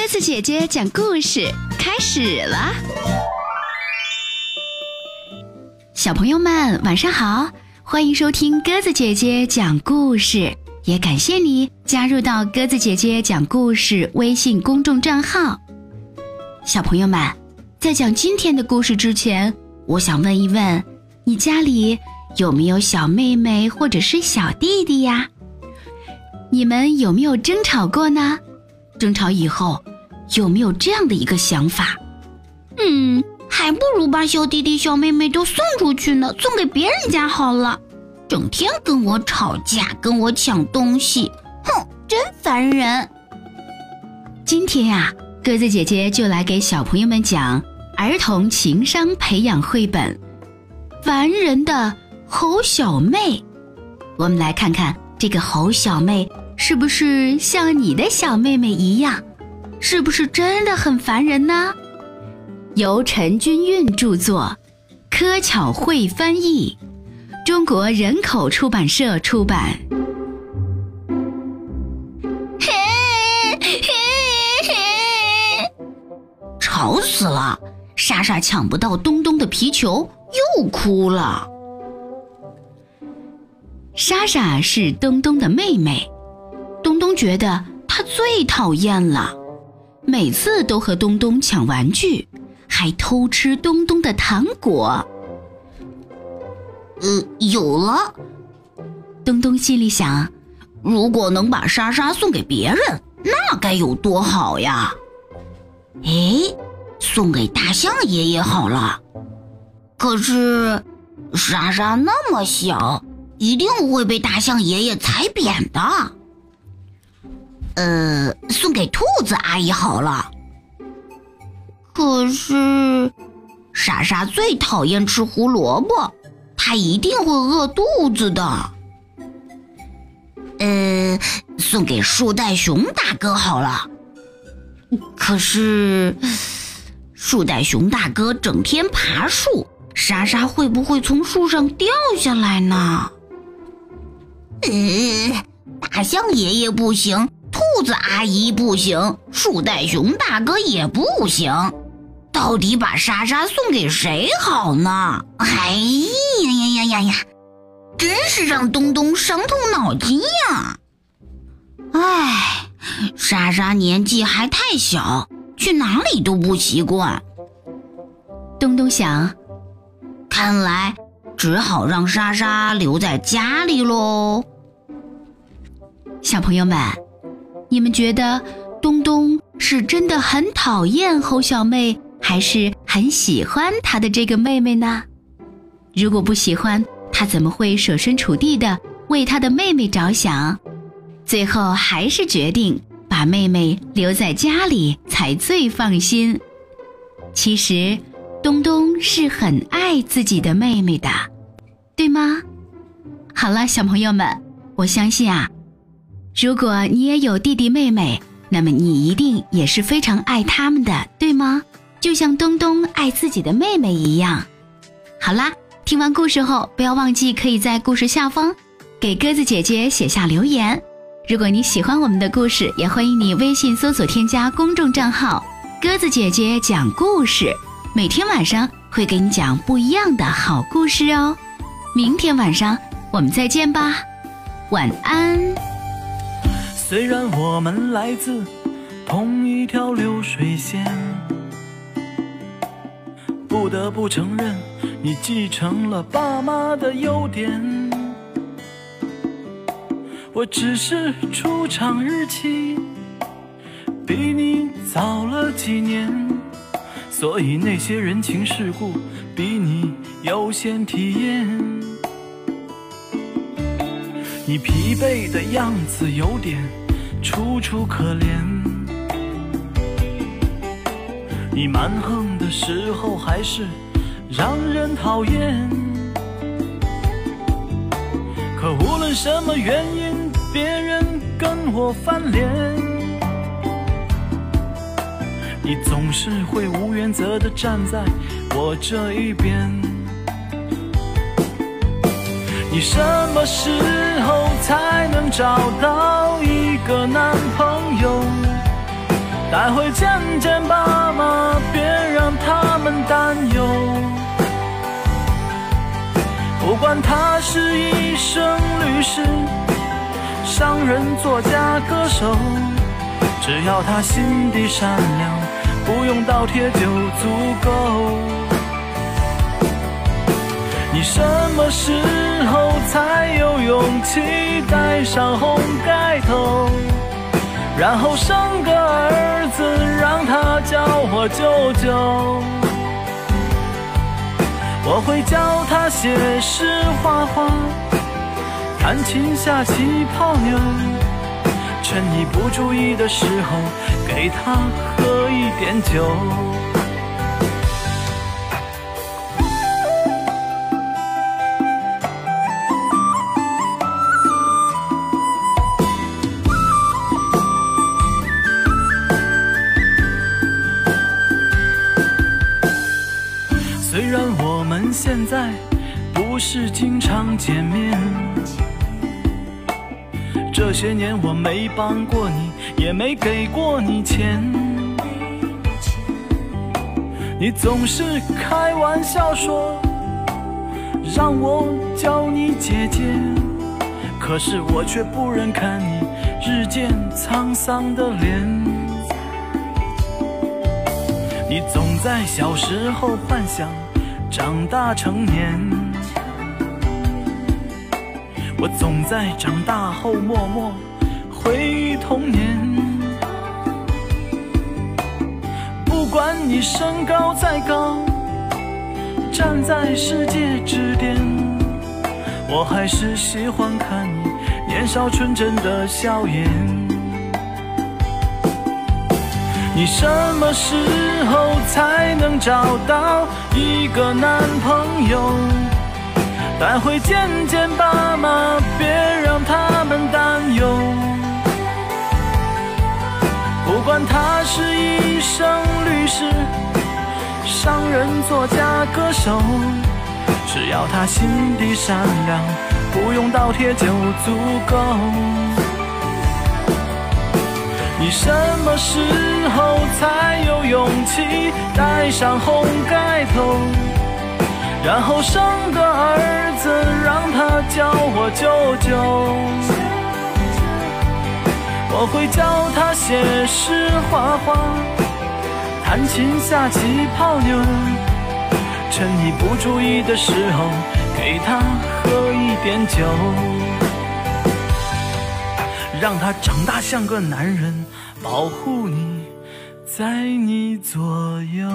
鸽子姐姐讲故事开始了，小朋友们晚上好，欢迎收听鸽子姐姐讲故事，也感谢你加入到鸽子姐姐讲故事微信公众账号。小朋友们，在讲今天的故事之前，我想问一问，你家里有没有小妹妹或者是小弟弟呀？你们有没有争吵过呢？争吵以后，有没有这样的一个想法？嗯，还不如把小弟弟、小妹妹都送出去呢，送给别人家好了。整天跟我吵架，跟我抢东西，哼，真烦人。今天呀，鸽子姐姐就来给小朋友们讲儿童情商培养绘本《烦人的猴小妹》。我们来看看这个猴小妹。是不是像你的小妹妹一样？是不是真的很烦人呢？由陈君韵著作，柯巧慧翻译，中国人口出版社出版。吵死了！莎莎抢不到东东的皮球，又哭了。莎莎是东东的妹妹。东东觉得她最讨厌了，每次都和东东抢玩具，还偷吃东东的糖果。呃，有了，东东心里想：如果能把莎莎送给别人，那该有多好呀！哎，送给大象爷爷好了。可是，莎莎那么小，一定会被大象爷爷踩扁的。呃，送给兔子阿姨好了。可是，莎莎最讨厌吃胡萝卜，她一定会饿肚子的。呃，送给树袋熊大哥好了。可是，树袋熊大哥整天爬树，莎莎会不会从树上掉下来呢？呃，大象爷爷不行。兔子阿姨不行，树袋熊大哥也不行，到底把莎莎送给谁好呢？哎呀呀呀呀呀！真是让东东伤透脑筋呀！唉，莎莎年纪还太小，去哪里都不习惯。东东想，看来只好让莎莎留在家里喽。小朋友们。你们觉得东东是真的很讨厌猴小妹，还是很喜欢他的这个妹妹呢？如果不喜欢，他怎么会设身处地的为他的妹妹着想？最后还是决定把妹妹留在家里才最放心。其实，东东是很爱自己的妹妹的，对吗？好了，小朋友们，我相信啊。如果你也有弟弟妹妹，那么你一定也是非常爱他们的，对吗？就像东东爱自己的妹妹一样。好啦，听完故事后，不要忘记可以在故事下方给鸽子姐姐写下留言。如果你喜欢我们的故事，也欢迎你微信搜索添加公众账号“鸽子姐姐讲故事”，每天晚上会给你讲不一样的好故事哦。明天晚上我们再见吧，晚安。虽然我们来自同一条流水线，不得不承认，你继承了爸妈的优点。我只是出厂日期比你早了几年，所以那些人情世故比你优先体验。你疲惫的样子有点。楚楚可怜，你蛮横的时候还是让人讨厌。可无论什么原因，别人跟我翻脸，你总是会无原则的站在我这一边。你什么时候才能找到？待会见见爸妈，别让他们担忧。不管他是医生、律师、商人、作家、歌手，只要他心地善良，不用倒贴就足够。你什么时候才有勇气戴上红盖头？然后生个儿子，让他叫我舅舅。我会教他写诗画画，弹琴下棋泡妞。趁你不注意的时候，给他喝一点酒。现在不是经常见面，这些年我没帮过你，也没给过你钱。你总是开玩笑说让我叫你姐姐，可是我却不忍看你日渐沧桑的脸。你总在小时候幻想。长大成年，我总在长大后默默回忆童年。不管你身高再高，站在世界之巅，我还是喜欢看你年少纯真的笑颜。你什么时候才能找到一个男朋友？待会见见爸妈，别让他们担忧。不管他是医生、律师、商人、作家、歌手，只要他心地善良，不用倒贴就足够。你什么时候才有勇气戴上红盖头，然后生个儿子让他叫我舅舅？我会教他写诗画画，弹琴下棋泡妞，趁你不注意的时候给他喝一点酒。让他长大像个男人，保护你，在你左右。